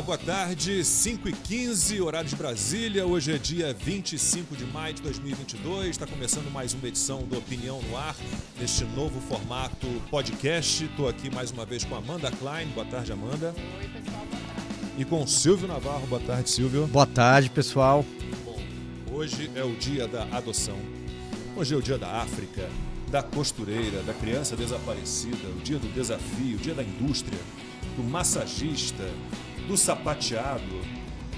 Olá, boa tarde, 5 e 15 horário de Brasília. Hoje é dia 25 de maio de 2022. Está começando mais uma edição do Opinião no Ar, neste novo formato podcast. Estou aqui mais uma vez com Amanda Klein. Boa tarde, Amanda. Oi, pessoal, boa tarde. E com Silvio Navarro. Boa tarde, Silvio. Boa tarde, pessoal. Bom, hoje é o dia da adoção. Hoje é o dia da África, da costureira, da criança desaparecida, o dia do desafio, o dia da indústria, do massagista, do sapateado.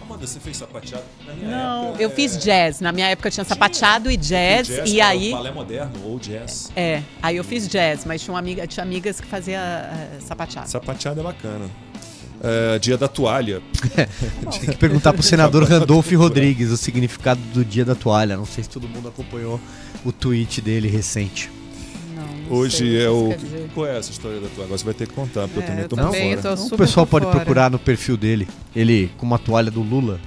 Amanda, você fez sapateado? Na minha Não, época, eu é, fiz jazz. Na minha época tinha sapateado e jazz, jazz, e aí balé moderno ou jazz. é, aí eu fiz jazz, mas tinha uma amiga, tinha amigas que fazia eh, sapateado. Sapateado é bacana. É, dia da toalha. Tem que perguntar pro senador Randolph Rodrigues o significado do dia da toalha. Não sei se todo mundo acompanhou o tweet dele recente. Hoje sei é o. Qual é essa história da toalha? Agora você vai ter que contar, porque eu É, também eu tô também por fora. tô o super pessoal por pode fora. procurar no perfil dele. Ele com uma toalha do Lula.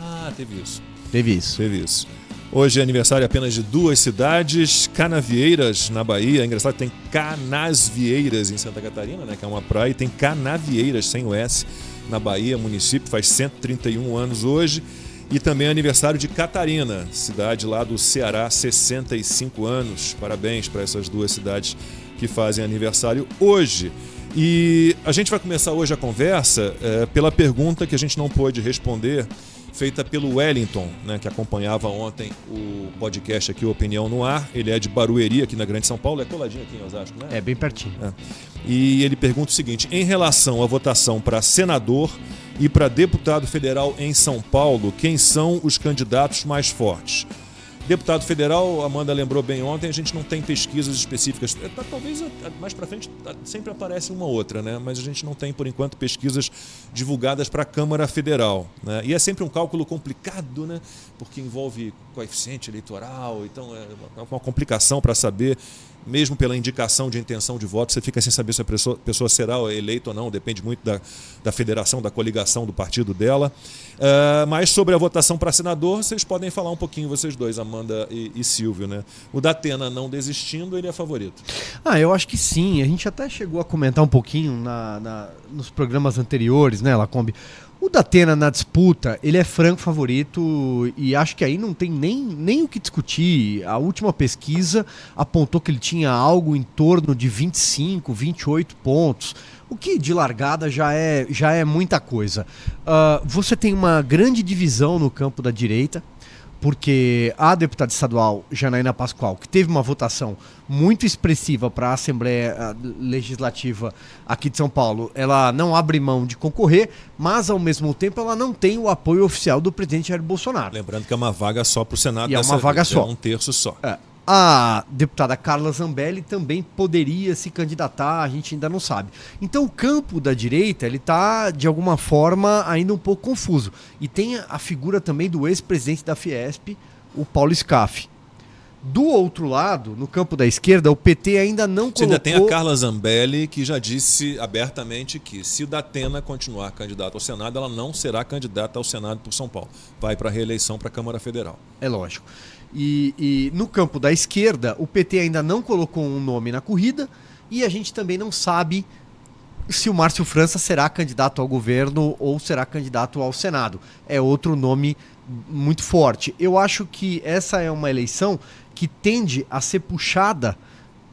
Ah, teve isso. Teve isso. Teve isso. Hoje é aniversário apenas de duas cidades, Canavieiras, na Bahia. É engraçado que tem Canasvieiras em Santa Catarina, né, que é uma praia, e tem Canavieiras, sem o S, na Bahia, município, faz 131 anos hoje. E também é aniversário de Catarina, cidade lá do Ceará, 65 anos. Parabéns para essas duas cidades que fazem aniversário hoje. E a gente vai começar hoje a conversa eh, pela pergunta que a gente não pôde responder, feita pelo Wellington, né, que acompanhava ontem o podcast aqui, Opinião no Ar. Ele é de Barueri, aqui na Grande São Paulo, é coladinho aqui em Osasco, né? É bem pertinho. E ele pergunta o seguinte: em relação à votação para senador e para deputado federal em São Paulo, quem são os candidatos mais fortes? Deputado federal, Amanda lembrou bem ontem, a gente não tem pesquisas específicas. É, tá, Talvez é, mais para frente tá, sempre aparece uma outra, né? Mas a gente não tem, por enquanto, pesquisas divulgadas para a Câmara Federal. Né? E é sempre um cálculo complicado, né? Porque envolve coeficiente eleitoral, então é uma complicação para saber mesmo pela indicação de intenção de voto, você fica sem saber se a pessoa, pessoa será eleita ou não, depende muito da, da federação, da coligação do partido dela. Ah, mas sobre a votação para senador, vocês podem falar um pouquinho, vocês dois, Amanda e, e Silvio. Né? O Datena não desistindo, ele é favorito. Ah, eu acho que sim. A gente até chegou a comentar um pouquinho na, na- nos programas anteriores, né, Lacombe? O Datena na disputa, ele é franco favorito e acho que aí não tem nem, nem o que discutir. A última pesquisa apontou que ele tinha algo em torno de 25, 28 pontos. O que de largada já é, já é muita coisa. Ah, você tem uma grande divisão no campo da direita porque a deputada estadual Janaína Pascoal, que teve uma votação muito expressiva para a Assembleia ah, Legislativa aqui de São Paulo, ela não abre mão de concorrer, mas ao mesmo tempo ela não tem o apoio oficial do presidente Jair Bolsonaro. Lembrando que é uma vaga só para o Senado. E é uma vaga vez, só. É um terço só. É. A deputada Carla Zambelli também poderia se candidatar, a gente ainda não sabe. Então o campo da direita, ele está de alguma forma ainda um pouco confuso. E tem a figura também do ex-presidente da Fiesp, o Paulo Scaff. Do outro lado, no campo da esquerda, o PT ainda não Você colocou... ainda tem a Carla Zambelli, que já disse abertamente que se o Datena continuar candidato ao Senado, ela não será candidata ao Senado por São Paulo. Vai para a reeleição para a Câmara Federal. É lógico. E, e no campo da esquerda, o PT ainda não colocou um nome na corrida e a gente também não sabe se o Márcio França será candidato ao governo ou será candidato ao Senado. É outro nome muito forte. Eu acho que essa é uma eleição que tende a ser puxada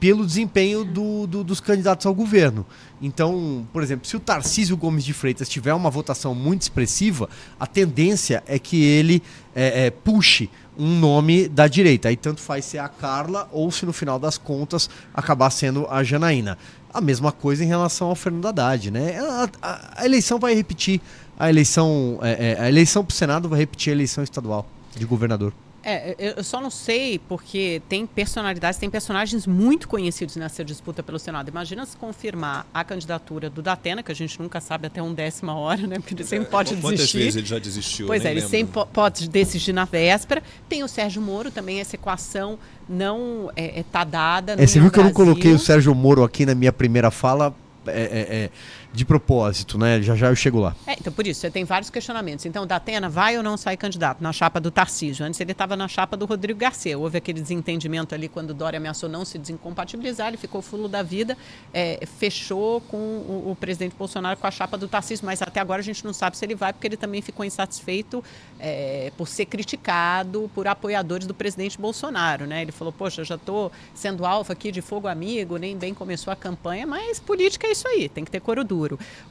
pelo desempenho do- do- dos candidatos ao governo. Então, por exemplo, se o Tarcísio Gomes de Freitas tiver uma votação muito expressiva, a tendência é que ele é, é, puxe um nome da direita. Aí tanto faz ser a Carla ou se no final das contas acabar sendo a Janaína. A mesma coisa em relação ao Fernando Haddad, né? A, a- a eleição vai repetir a eleição, é, é, a eleição para o Senado vai repetir a eleição estadual de governador. É, eu só não sei porque tem personalidades, tem personagens muito conhecidos nessa disputa pelo Senado. Imagina se confirmar a candidatura do Datena, que a gente nunca sabe até um décima hora, né? Porque ele sempre pode Quantas desistir. vezes ele já desistiu? Pois é, nem ele lembro. sempre po- pode decidir na véspera. Tem o Sérgio Moro também, essa equação não é, é, tá dada. É, você viu que eu não Brasil. coloquei o Sérgio Moro aqui na minha primeira fala é, é, é, de propósito, né? Já já eu chego lá. É, então, por isso, você tem vários questionamentos. Então, o Datena vai ou não sai candidato na chapa do Tarcísio? Antes ele estava na chapa do Rodrigo Garcia. Houve aquele desentendimento ali quando Dória ameaçou não se desincompatibilizar, ele ficou fulo da vida, é, fechou com o, o, presidente Bolsonaro com a chapa do Tarcísio, mas até agora a gente não sabe se ele vai, porque ele também ficou insatisfeito é, por ser criticado por apoiadores do presidente Bolsonaro. Né? Ele falou, poxa, já estou sendo alvo aqui de fogo amigo, nem bem começou a campanha, mas política é isso aí, tem que ter coro duro.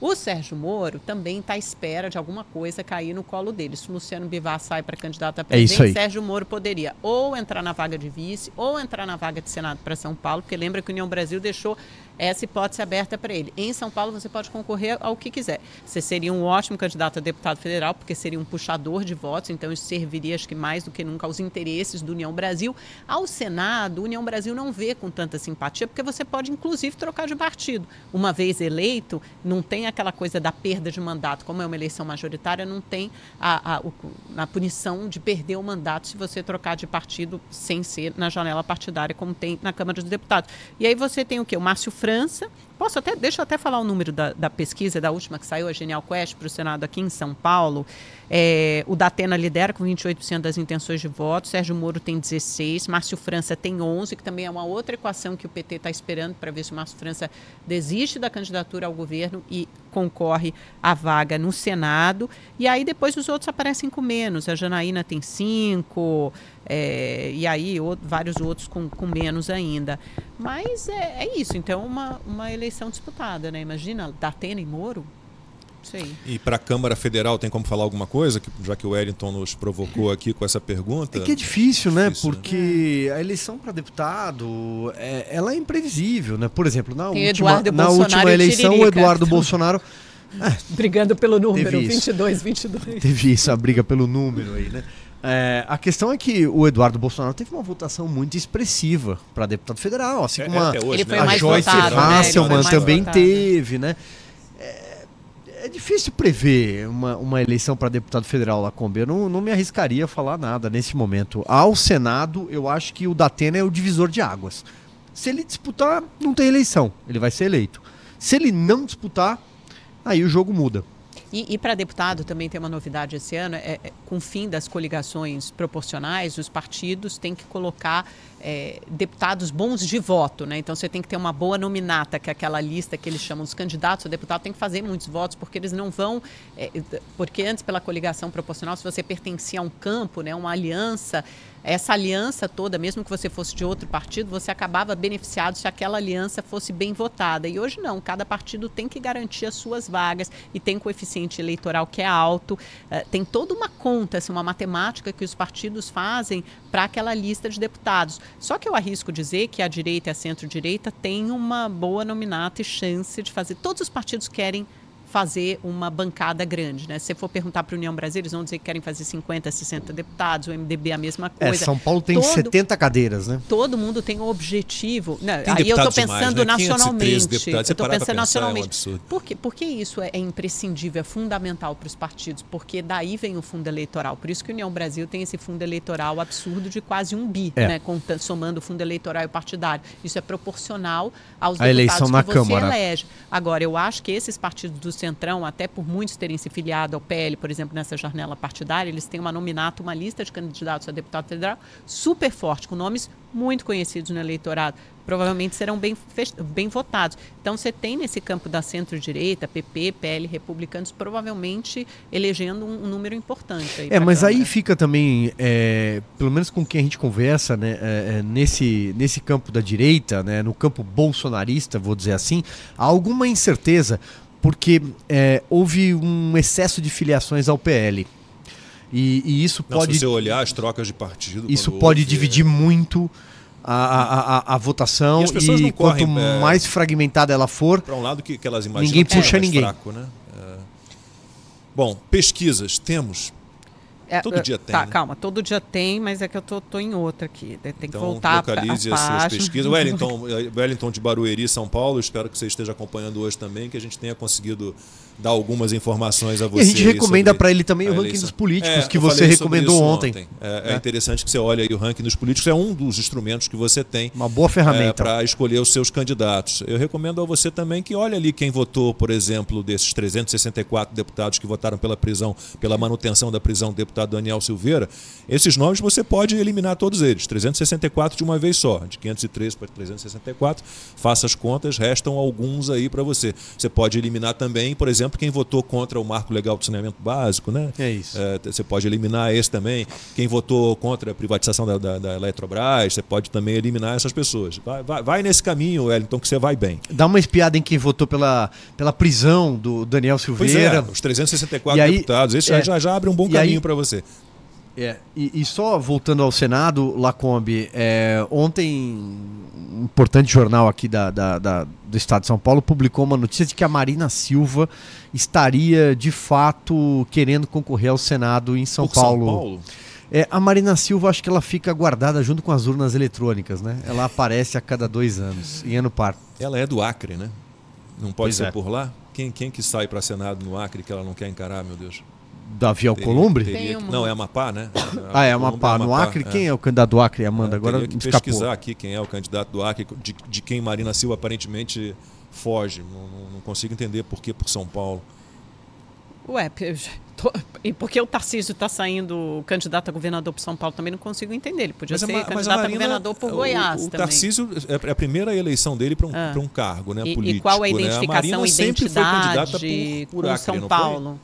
O Sérgio Moro também está à espera de alguma coisa cair no colo dele. Se o Luciano Bivar sai para candidato a presidente, é Sérgio Moro poderia ou entrar na vaga de vice ou entrar na vaga de Senado para São Paulo, porque lembra que a União Brasil deixou essa hipótese aberta para ele. Em São Paulo, você pode concorrer ao que quiser. Você seria um ótimo candidato a deputado federal, porque seria um puxador de votos, então isso serviria, acho que mais do que nunca, aos interesses do União Brasil. Ao Senado, União Brasil não vê com tanta simpatia, porque você pode, inclusive, trocar de partido. Uma vez eleito, não tem aquela coisa da perda de mandato. Como é uma eleição majoritária, não tem a, a, a punição de perder o mandato se você trocar de partido sem ser na janela partidária, como tem na Câmara dos Deputados. E aí você tem o quê? O Márcio França França. Posso até, deixa eu até falar o número da, da pesquisa, da última que saiu, a Genial Quest, para o Senado aqui em São Paulo. É, o Datena lidera com 28% das intenções de voto, Sérgio Moro tem 16%, Márcio França tem 11%, que também é uma outra equação que o PT está esperando para ver se o Márcio França desiste da candidatura ao governo e concorre à vaga no Senado. E aí depois os outros aparecem com menos. A Janaína tem 5%, é, e aí vários outros com, com menos ainda. Mas é, é isso, então uma, uma eleição disputada, né? Imagina, Datena e Moro. Sim. E para a Câmara Federal tem como falar alguma coisa, já que o Wellington nos provocou aqui com essa pergunta? É que é difícil, né? Difícil, Porque né? a eleição para deputado, é, ela é imprevisível, né? Por exemplo, na, última, na última eleição, o Eduardo Bolsonaro... É, Brigando pelo número, 22, 22. Teve isso, a briga pelo número aí, né? É, a questão é que o Eduardo Bolsonaro teve uma votação muito expressiva para deputado federal, assim é, como a, hoje, né? a Joyce votado, Hasselman né? também votado. teve, né? É, é, difícil prever uma, uma eleição para deputado federal lá, Kombi. Eu não, não me arriscaria a falar nada nesse momento. Ao Senado, eu acho que o Datena é o divisor de águas. Se ele disputar, não tem eleição, ele vai ser eleito. Se ele não disputar, aí o jogo muda. E, e para deputado também tem uma novidade esse ano, é, é, com o fim das coligações proporcionais, os partidos têm que colocar é, deputados bons de voto, né? Então você tem que ter uma boa nominata, que é aquela lista que eles chamam dos candidatos, o deputado tem que fazer muitos votos, porque eles não vão. É, porque antes, pela coligação proporcional, se você pertencia a um campo, né, uma aliança, essa aliança toda, mesmo que você fosse de outro partido, você acabava beneficiado se aquela aliança fosse bem votada. E hoje não, cada partido tem que garantir as suas vagas e tem coeficiente eleitoral que é alto, uh, tem toda uma conta, assim, uma matemática que os partidos fazem para aquela lista de deputados. Só que eu arrisco dizer que a direita e a centro-direita têm uma boa nominata e chance de fazer. Todos os partidos querem fazer uma bancada grande. Né? Se você for perguntar para a União Brasil, eles vão dizer que querem fazer 50, 60 deputados, o MDB a mesma é, coisa. É, São Paulo tem todo, 70 cadeiras, né? Todo mundo tem um objetivo. Não, aí eu estou pensando demais, né? nacionalmente. Eu estou pensando nacionalmente. É um por, que, por que isso é, é imprescindível, é fundamental para os partidos? Porque daí vem o fundo eleitoral. Por isso que a União Brasil tem esse fundo eleitoral absurdo de quase um bi, é. né? somando o fundo eleitoral e partidário. Isso é proporcional aos a deputados que você Câmara. elege. Agora, eu acho que esses partidos dos Centrão, até por muitos terem se filiado ao PL, por exemplo, nessa janela partidária, eles têm uma nominata, uma lista de candidatos a deputado federal super forte, com nomes muito conhecidos no eleitorado. Provavelmente serão bem, bem votados. Então, você tem nesse campo da centro-direita, PP, PL, republicanos, provavelmente elegendo um, um número importante. é, mas aí fica também, é, pelo menos com quem a gente conversa, né, é, é, nesse, nesse campo da direita, né, no campo bolsonarista, vou dizer assim, há alguma incerteza porque é, houve um excesso de filiações ao PL. E, e isso Não, pode. Se você olhar as trocas de partido. Isso pode houve, dividir é... muito a, a, a, a, votação. E, e quanto correm, é, mais fragmentada ela for. Para um lado que, que elas imaginam ninguém puxa é ninguém. Fraco, né? É. Bom, pesquisas temos É, Todo dia tem, Tá, né? calma, todo dia tem, mas é que eu tô, tô em outra aqui. né? Tem que Então, voltar localize a as suas página. pesquisas. Wellington, eh, Wellington de Barueri, São Paulo, espero que você esteja acompanhando hoje também, que a gente tenha conseguido dar algumas informações a E você. a gente recomenda para ele também o ranking eleição. dos políticos É, que você recomendou isso ontem. É, é interessante que você olhe aí o ranking dos políticos, é um dos instrumentos que você tem Uma boa ferramenta. para escolher os seus candidatos. Eu recomendo a você também que olhe ali quem votou, por exemplo, desses 364 deputados que votaram pela prisão, pela manutenção da prisão do deputado Daniel Silveira. Esses nomes você pode eliminar todos eles, 364 de uma vez só, de 513 para 364. Faça as contas, restam alguns aí para você. Você pode eliminar também, por exemplo, quem votou contra o marco legal do saneamento básico, né? É isso. É, você pode eliminar esse também. Quem votou contra a privatização da, da, da Eletrobras, você pode também eliminar essas pessoas. Vai, vai, vai nesse caminho, Wellington, que você vai bem. Dá uma espiada em quem votou pela, pela prisão do Daniel Pois Silveira. é, os 364 E aí, deputados. Esse é, já, já abre um bom caminho para você. É, e, e só voltando ao Senado, Lacombe, é, ontem um importante jornal aqui da, da- da- do Estado de São Paulo publicou uma notícia de que a Marina Silva estaria de fato querendo concorrer ao Senado em São Por Paulo. São Paulo? É, a Marina Silva, acho que ela fica guardada junto com as urnas eletrônicas, né? Ela aparece a cada dois anos, em ano par. Ela é do Acre, né? Não pode Pois ser é. por lá? Quem, quem que sai para Senado no Acre que ela não quer encarar, meu Deus? Davi Teria- Alcolumbre? teria Tem que- Não, é Amapá, né? Ah, é Amapá. No Acre, quem é o candidato do Acre, Amanda? É, Agora teria que escapou. pesquisar aqui quem é o candidato do Acre, de, de quem Marina Silva aparentemente foge. Não, não- não consigo entender por que por São Paulo. Ué, tô- e por que o Tarcísio está saindo candidato a governador por São Paulo também não consigo entender. Ele podia Mas a ser a candidato a, Marina- governador por o- Goiás o, também. Tarcísio é a primeira eleição dele para um, Ah. um cargo né, e, político. e qual a né? identificação, Marina sempre foi candidata identidade por, por com Acre, São? Paulo?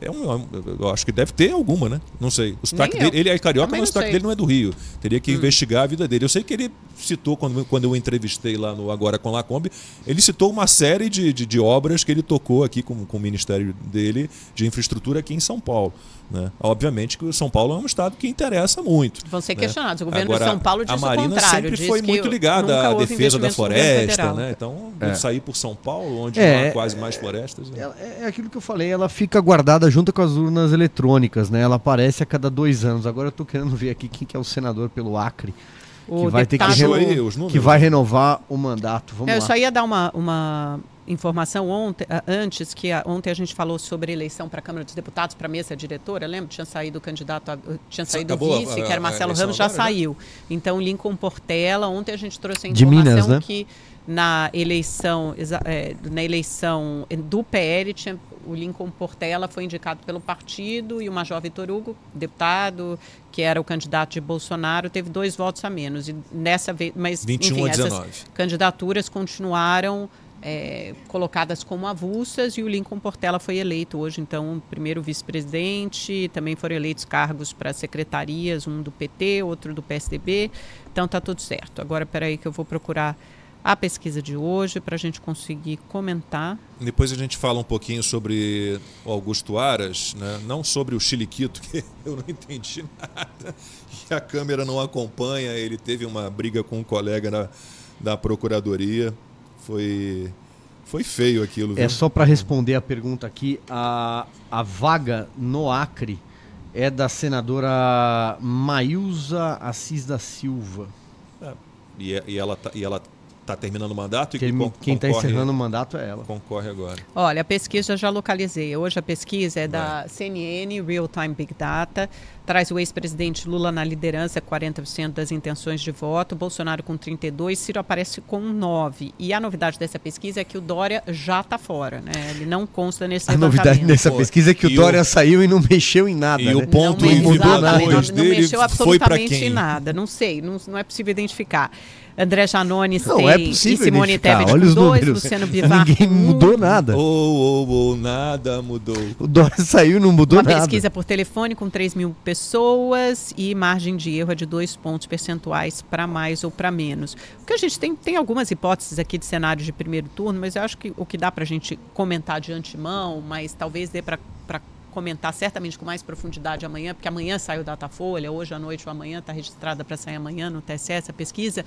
É um, eu acho que deve ter alguma, né? Não sei. O sotaque dele, ele é carioca, Também mas o sotaque sei. dele não é do Rio. Teria que investigar a vida dele. Eu sei que ele citou, quando, quando eu entrevistei lá no Agora com Lacombe, ele citou uma série de, de, de obras que ele tocou aqui com, com o Ministério dele de infraestrutura aqui em São Paulo. Né? Obviamente que o São Paulo é um estado que interessa muito. Vão ser né? questionados. O governo Agora, de São Paulo a diz Marina o contrário. sempre diz foi que muito ligada à defesa da floresta, né? Então, É. sair por São Paulo, onde É, não há quase mais florestas. né? É, é aquilo que eu falei, ela fica guardada junto com as urnas eletrônicas, né? Ela aparece a cada dois anos. Agora eu tô querendo ver aqui quem que é o senador pelo Acre, O que vai ter que, reno- aí números? que vai renovar o mandato. Vamos Eu lá. só ia dar uma, uma informação ontem, antes, que a- ontem a gente falou sobre eleição para a Câmara dos Deputados, para a mesa diretora, lembra? Tinha saído o candidato, a- tinha saído o vice, a- que era Marcelo Ramos, já agora, já? saiu. Então, Lincoln Portela, ontem a gente trouxe a De informação Minas, né? que na eleição, é, na eleição do PL, tinha, o Lincoln Portela foi indicado pelo partido e o Major Vitor Hugo, deputado, que era o candidato de Bolsonaro, teve dois votos a menos. E nessa vez, mas 21 enfim, a essas 19. candidaturas continuaram é, colocadas como avulsas e o Lincoln Portela foi eleito hoje, então, primeiro vice-presidente, também foram eleitos cargos para secretarias, um do PT, outro do PSDB, então tá tudo certo. Agora, peraí que eu vou procurar a pesquisa de hoje para a gente conseguir comentar. Depois a gente fala um pouquinho sobre o Augusto Aras, né? não sobre o Chiliquito, que eu não entendi nada. E a câmera não acompanha. Ele teve uma briga com um colega da, da Procuradoria. Foi, foi feio aquilo. É viu? só para responder a pergunta aqui, a, a vaga no Acre é da senadora Maísa Assis da Silva. E, é- e ela tá, e ela tá terminando o mandato e Quem, quem tá concorre- encerrando o mandato é ela. Concorre agora. Olha, a pesquisa já localizei. Hoje a pesquisa é da CNN, Real Time Big Data. Traz o ex-presidente Lula na liderança, 40% das intenções de voto. Bolsonaro com 32%, Ciro aparece com 9%. E a novidade dessa pesquisa é que o Dória já está fora, né? Ele não consta nesse A novidade levantamento. nessa Pô, pesquisa é que o Dória o- saiu e não mexeu em nada. E né? o ponto não, mudou nada. não, não mexeu absolutamente quem? em nada. Não sei, não, não é possível identificar. André Janones Não, tem é possível e Simone. Tebet Olha com os dois, números. Luciano Bivar Ninguém um. mudou nada. Ou, ou, ou, nada mudou. O Dória saiu e não mudou Uma nada. pesquisa por telefone com 3 mil pessoas e margem de erro é de dois pontos percentuais para mais ou para menos. O que a gente tem, tem algumas hipóteses aqui de cenários de primeiro turno, mas eu acho que o que dá para a gente comentar de antemão, mas talvez dê para comentar certamente com mais profundidade amanhã, porque amanhã sai o Datafolha, hoje à noite ou amanhã está registrada para sair amanhã no TSE essa pesquisa,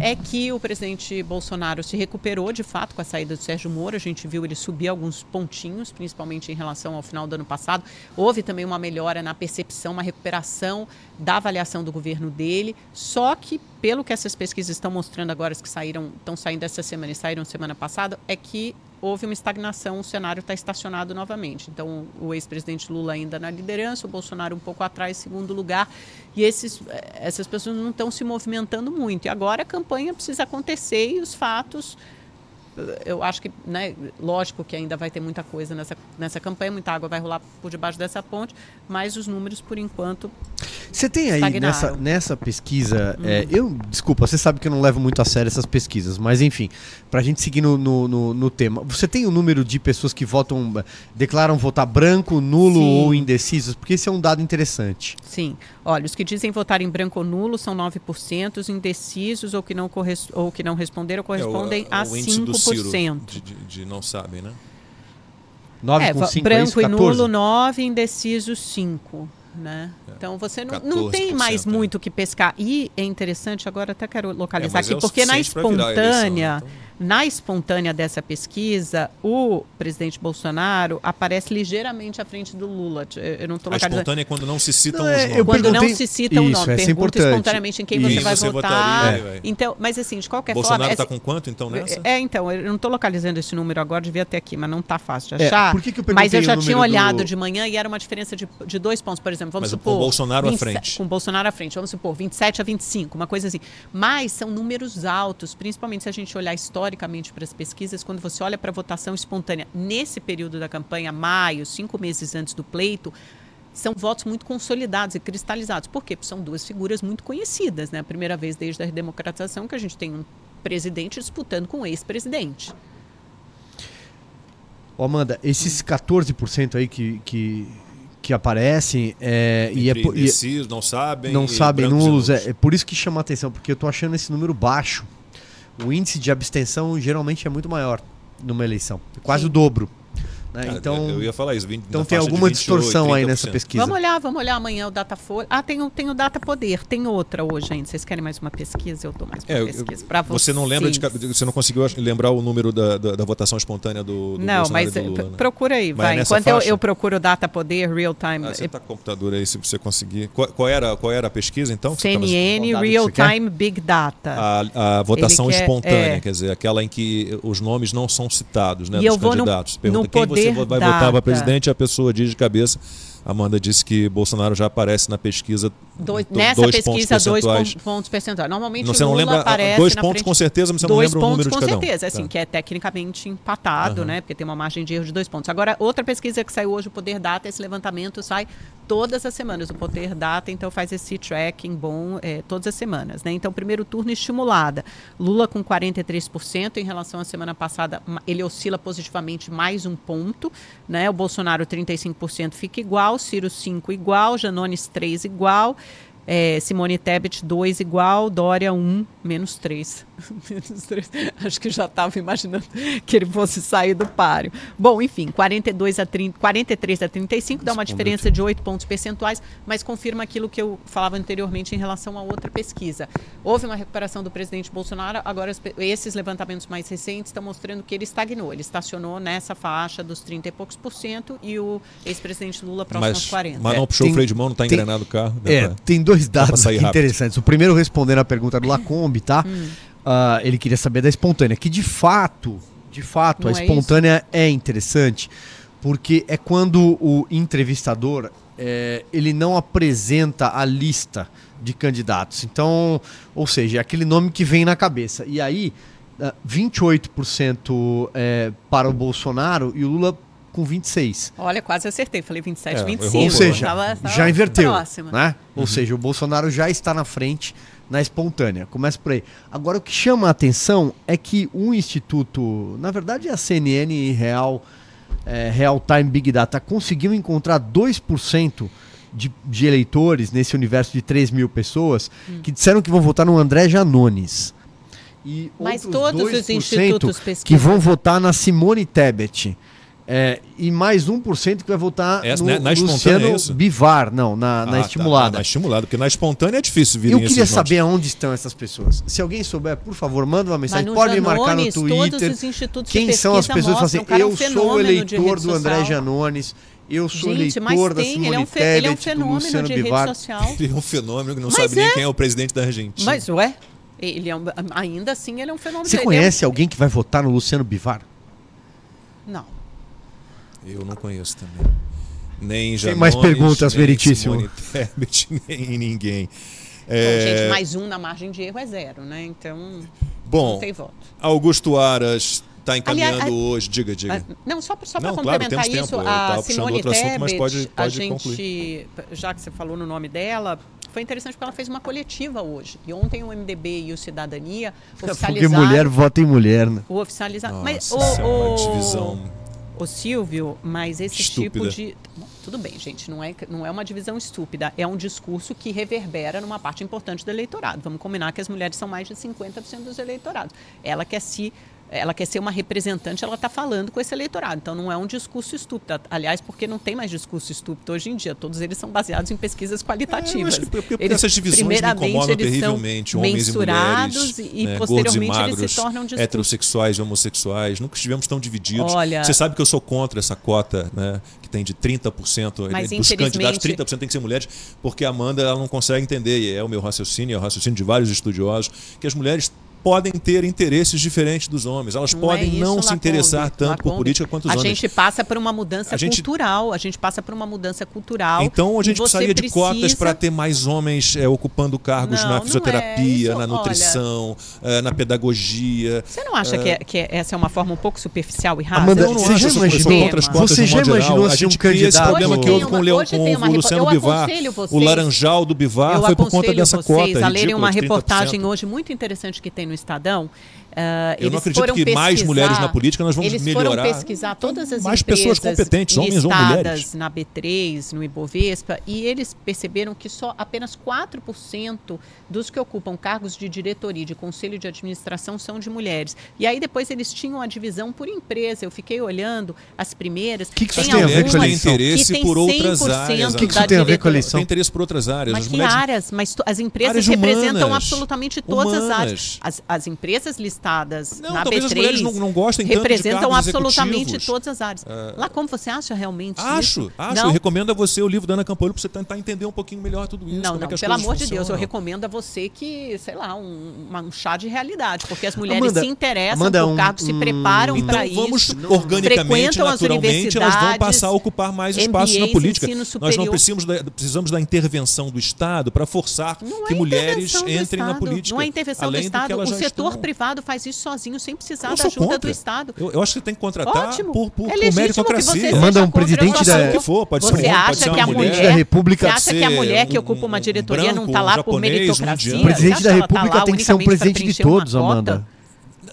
é que o presidente Bolsonaro se recuperou de fato com a saída do Sérgio Moro. A gente viu ele subir alguns pontinhos, principalmente em relação ao final do ano passado. Houve também uma melhora na percepção, uma recuperação da avaliação do governo dele. Só que, pelo que essas pesquisas estão mostrando agora, as que saíram, estão saindo essa semana e saíram semana passada, é que houve uma estagnação, o cenário está estacionado novamente. Então, o ex-presidente Lula ainda na liderança, o Bolsonaro um pouco atrás, segundo lugar, e esses, essas pessoas não estão se movimentando muito. E agora a campanha precisa acontecer e os fatos eu acho que, né, lógico que ainda vai ter muita coisa nessa, nessa campanha, muita água vai rolar por debaixo dessa ponte, mas os números, por enquanto. Você tem aí nessa, nessa pesquisa. Hum. É, eu, desculpa, você sabe que eu não levo muito a sério essas pesquisas, mas enfim, para a gente seguir no, no, no, no, tema. Você tem o número de pessoas que votam, declaram votar branco, nulo Sim. ou indecisos? Porque esse é um dado interessante. Sim. Olha, os que dizem votar em branco ou nulo são 9%, os indecisos ou que não, ou que não responderam correspondem é, o, a, a 5%. De, de, de não sabem, né? 9 é, com 5, branco é isso, e nulo 9, indecisos 5. Né? É, então você não, não tem mais é. muito que pescar. E é interessante, agora até quero localizar é, aqui, porque na espontânea. Eleição, né? então... Na espontânea dessa pesquisa, o presidente Bolsonaro aparece ligeiramente à frente do Lula. Eu não tô A espontânea é quando não se citam não, os é, nomes. Quando não se cita o nome. É Pergunta espontaneamente em quem você vai você votar. Votaria, então, mas assim, de qualquer Bolsonaro forma... Bolsonaro está com quanto, então, nessa? É, então, eu não estou localizando esse número agora, devia ter aqui, mas não está fácil de é, achar. É, por que que eu mas eu já tinha olhado do... de manhã e era uma diferença de, de dois pontos, por exemplo. Vamos mas supor... Com Bolsonaro 20, à frente. Com Bolsonaro à frente. Vamos supor, 27 a 25, uma coisa assim. Mas são números altos, principalmente se a gente olhar historicamente para as pesquisas quando você olha para a votação espontânea nesse período da campanha, maio, cinco meses antes do pleito, são votos muito consolidados e cristalizados. Por quê? Porque são duas figuras muito conhecidas. Né? A primeira vez desde a redemocratização que a gente tem um presidente disputando com um ex-presidente. Oh, Amanda, esses 14% aí que, que, que aparecem é, e é indecisos, não sabem, não sabem nulos, é, é, por isso que chama a atenção, porque eu estou achando esse número baixo o índice de abstenção geralmente é muito maior numa eleição, quase Sim. o dobro. Né? Cara, então, eu ia falar isso. 20, então tem alguma 28, distorção 30%. aí nessa pesquisa. Vamos olhar, vamos olhar amanhã o Datafolha. Ah, tem o, tem o Data Poder, tem outra hoje ainda. Vocês querem mais uma pesquisa? Eu dou mais uma é, pesquisa. Você vocês. não lembra de, você não conseguiu lembrar o número da, da, da votação espontânea do, do Não, mas do Lula, né? procura aí, vai. vai. Enquanto eu, eu, procuro o Data Poder, Real Time. Ah, você está com o computador aí, se você conseguir. Qual, qual, era, qual era a pesquisa, então? CNN Real Time Big Data. A, a votação quer, espontânea, é. quer dizer, aquela em que os nomes não são citados, né, e dos candidatos. No, Pergunta no quem você vai votar para presidente, a pessoa diz de cabeça. Amanda disse que Bolsonaro já aparece na pesquisa. Dois, nessa dois pesquisa, pontos dois pontos percentuais. Normalmente você não Lula lembra, aparece dois pontos com certeza, mas você não lembra o número de cada um. com certeza, assim, tá. que é tecnicamente empatado, uhum. né? Porque tem uma margem de erro de dois pontos. Agora, outra pesquisa que saiu hoje, o Poder Data, esse levantamento sai todas as semanas. O Poder Data, então, faz esse tracking bom é, todas as semanas, né? Então, primeiro turno estimulada. Lula com 43% em relação à semana passada, ele oscila positivamente mais um ponto, né? O Bolsonaro 35% fica igual, Ciro 5 igual, Janones 3 igual, é, Simone Tebet 2 igual, Dória 1 menos 3. menos 3. Acho que já estava imaginando que ele fosse sair do páreo. Bom, enfim, 42 a 30, 43 a 35 dá uma diferença de 8 pontos percentuais, mas confirma aquilo que eu falava anteriormente em relação a outra pesquisa. Houve uma recuperação do presidente Bolsonaro, agora esses levantamentos mais recentes estão mostrando que ele estagnou, ele estacionou nessa faixa dos 30 e poucos por cento e o ex-presidente Lula próximo mas, aos 40. Mas não puxou é, tem, o freio de mão, não está engrenado o carro. É, pra, tem dois dados interessantes. O primeiro respondendo a pergunta do Lacombe, tá? Hum. Uh, ele queria saber da espontânea, que de fato, de fato, não a é espontânea é, é, interessante, porque é quando o entrevistador é, ele não apresenta a lista de candidatos. Então, ou seja, é aquele nome que vem na cabeça. E aí, uh, 28% é, para o Bolsonaro e o Lula com 26. Olha, quase acertei. Falei 27, é, 25. Ou seja, tava, tava já inverteu. Né? Uhum. Ou seja, o Bolsonaro já está na frente na espontânea. Começa por aí. Agora, o que chama a atenção é que um instituto, na verdade é a CNN e Real, é, Real Time Big Data, conseguiu encontrar 2% de, de eleitores nesse universo de 3 mil pessoas hum. que disseram que vão votar no André Janones. E Mas todos os institutos que vão votar na Simone Tebet. É, e mais 1% que vai votar Essa, no né, na espontânea, é Luciano isso? Bivar, não, na, na Ah, tá. estimulada. Ah, na estimulada, porque na espontânea é difícil vir Eu queria saber aonde estão essas pessoas. Se alguém souber, por favor, manda uma mensagem. Pode me marcar no Janones, todos Twitter. os institutos Quem de são as pessoas que falam assim, é um eu sou eleitor do André. Janones, eu sou Gente, mas eleitor da tem, ele Simone é um, fe- ele é um fenômeno Luciano de Bivar. rede social. Ele é um fenômeno que não Mas sabe nem é. quem é o presidente da Argentina. Mas, ué, ele é um, ainda assim ele é um fenômeno. Você é um- conhece alguém que vai votar no Luciano Bivar? Não. Eu não conheço também. Nem Tem Janones, mais perguntas, nem Meritíssimo? Simone Tebet, nem ninguém. Bom, É, gente, mais um na margem de erro é zero, né? Então, não Bom, tem voto. Augusto Aras está encaminhando Aliás, hoje. Diga, diga. Ah, Não, só, só para Não, claro, complementar temos isso, a Simone outro assunto, mas Tebet, pode- a pode gente, já que você falou no nome dela, foi interessante porque ela fez uma coletiva hoje. E ontem o MDB e o Cidadania Porque oficializaram... mulher vota em mulher, né? O oficializar... Mas, isso é uma o, divisão. O Silvio, mas esse Estúpida. tipo de... Tudo bem, gente, não é, não é uma divisão estúpida. É um discurso que reverbera numa parte importante do eleitorado. Vamos combinar que as mulheres são mais de 50% dos eleitorados. Ela quer se... Ela quer ser uma representante, ela está falando com esse eleitorado. Então não é um discurso estúpido. Aliás, porque não tem mais discurso estúpido hoje em dia. Todos eles são baseados em pesquisas É, eu qualitativas. acho que Eles, essas divisões me primeiramente, incomodam eles são terrivelmente. Homens e mensurados mulheres, e, né, posteriormente e eles magros, se tornam discurso. heterossexuais e homossexuais. Nunca estivemos tão divididos. Olha- Você sabe que eu sou contra essa cota, né? Que tem de 30%. Mas, dos candidatos, infelizmente- 30% tem que ser mulheres, porque a Amanda ela não consegue entender, e é o meu raciocínio, é o raciocínio de vários estudiosos, que as mulheres podem ter interesses diferentes dos homens. Elas Não podem é isso, não se Lacombe. interessar tanto por Lacombe. política quanto os a homens. gente passa por uma mudança A gente- cultural. A gente passa por uma mudança cultural. Então a gente precisaria de cotas precisa- para ter mais homens é, ocupando cargos Não, na é. fisioterapia, Isso, na nutrição, é, na pedagogia. Você não acha que, é- que é- essa é uma forma um pouco superficial e rasa? Amanda, Eu não você acho já imaginou- Você já imaginou a se gente um cria esse problema Hoje que houve com o, uma- Leo, hoje com tem o Luciano eu Bivar. O vocês- laranjal do Bivar Eu foi por conta aconselho dessa vocês cota. a lerem uma de 30%. reportagem hoje muito interessante que tem no Estadão. Ah, Eu não eles acredito foram que mais pesquisar- mulheres na política nós vamos eles melhorar. foram pesquisar todas as Mais empresas pessoas competentes, homens ou mulheres. na B3, no Ibovespa, e eles perceberam que só apenas 4% dos que ocupam cargos de diretoria e de conselho de administração são de mulheres. E aí depois eles tinham a divisão por empresa. Eu fiquei olhando as primeiras. Que que isso As tem a ver com a eleição? interesse tem por outras 100% áreas. O que isso tem a ver com a eleição? Tem interesse por outras áreas. Mas As que mulheres áreas? Mas as empresas Áreas representam humanas. absolutamente todas as áreas. Humanas. As, as empresas listadas Não, na talvez B3 as mulheres não- não gostem representam absolutamente executivos. todas as áreas. Lá como você acha realmente Acho, isso? acho. Não, Eu recomendo a você o livro da Ana Campolho para você tentar entender um pouquinho melhor tudo isso. não, é não, as pelo amor de Deus, eu recomendo a você que, sei lá, um, uma- um chá de realidade, porque as mulheres Amanda, se interessam Amanda, por um- cargos, se um- preparam Então para vamos isso, organicamente, frequentam as naturalmente, elas vão passar a ocupar mais espaços na MBAs, política. ensino Nós não precisamos da, precisamos da intervenção do Estado para forçar Não que é mulheres entrem na política. Não é intervenção do Estado. O setor estão. privado faz isso sozinho, sem precisar Eu da ajuda contra. do Estado. Eu, eu acho que você tem que contratar Ótimo. por, por, é por meritocracia. seja um presidente o da- que for, pode ser você um pode acha ser que a mulher. mulher, da República você acha que a ser mulher que um- ocupa uma um diretoria branco, não está um lá por japonês, um meritocracia? O presidente da tá República tem que ser um presidente de todos, cota? Amanda.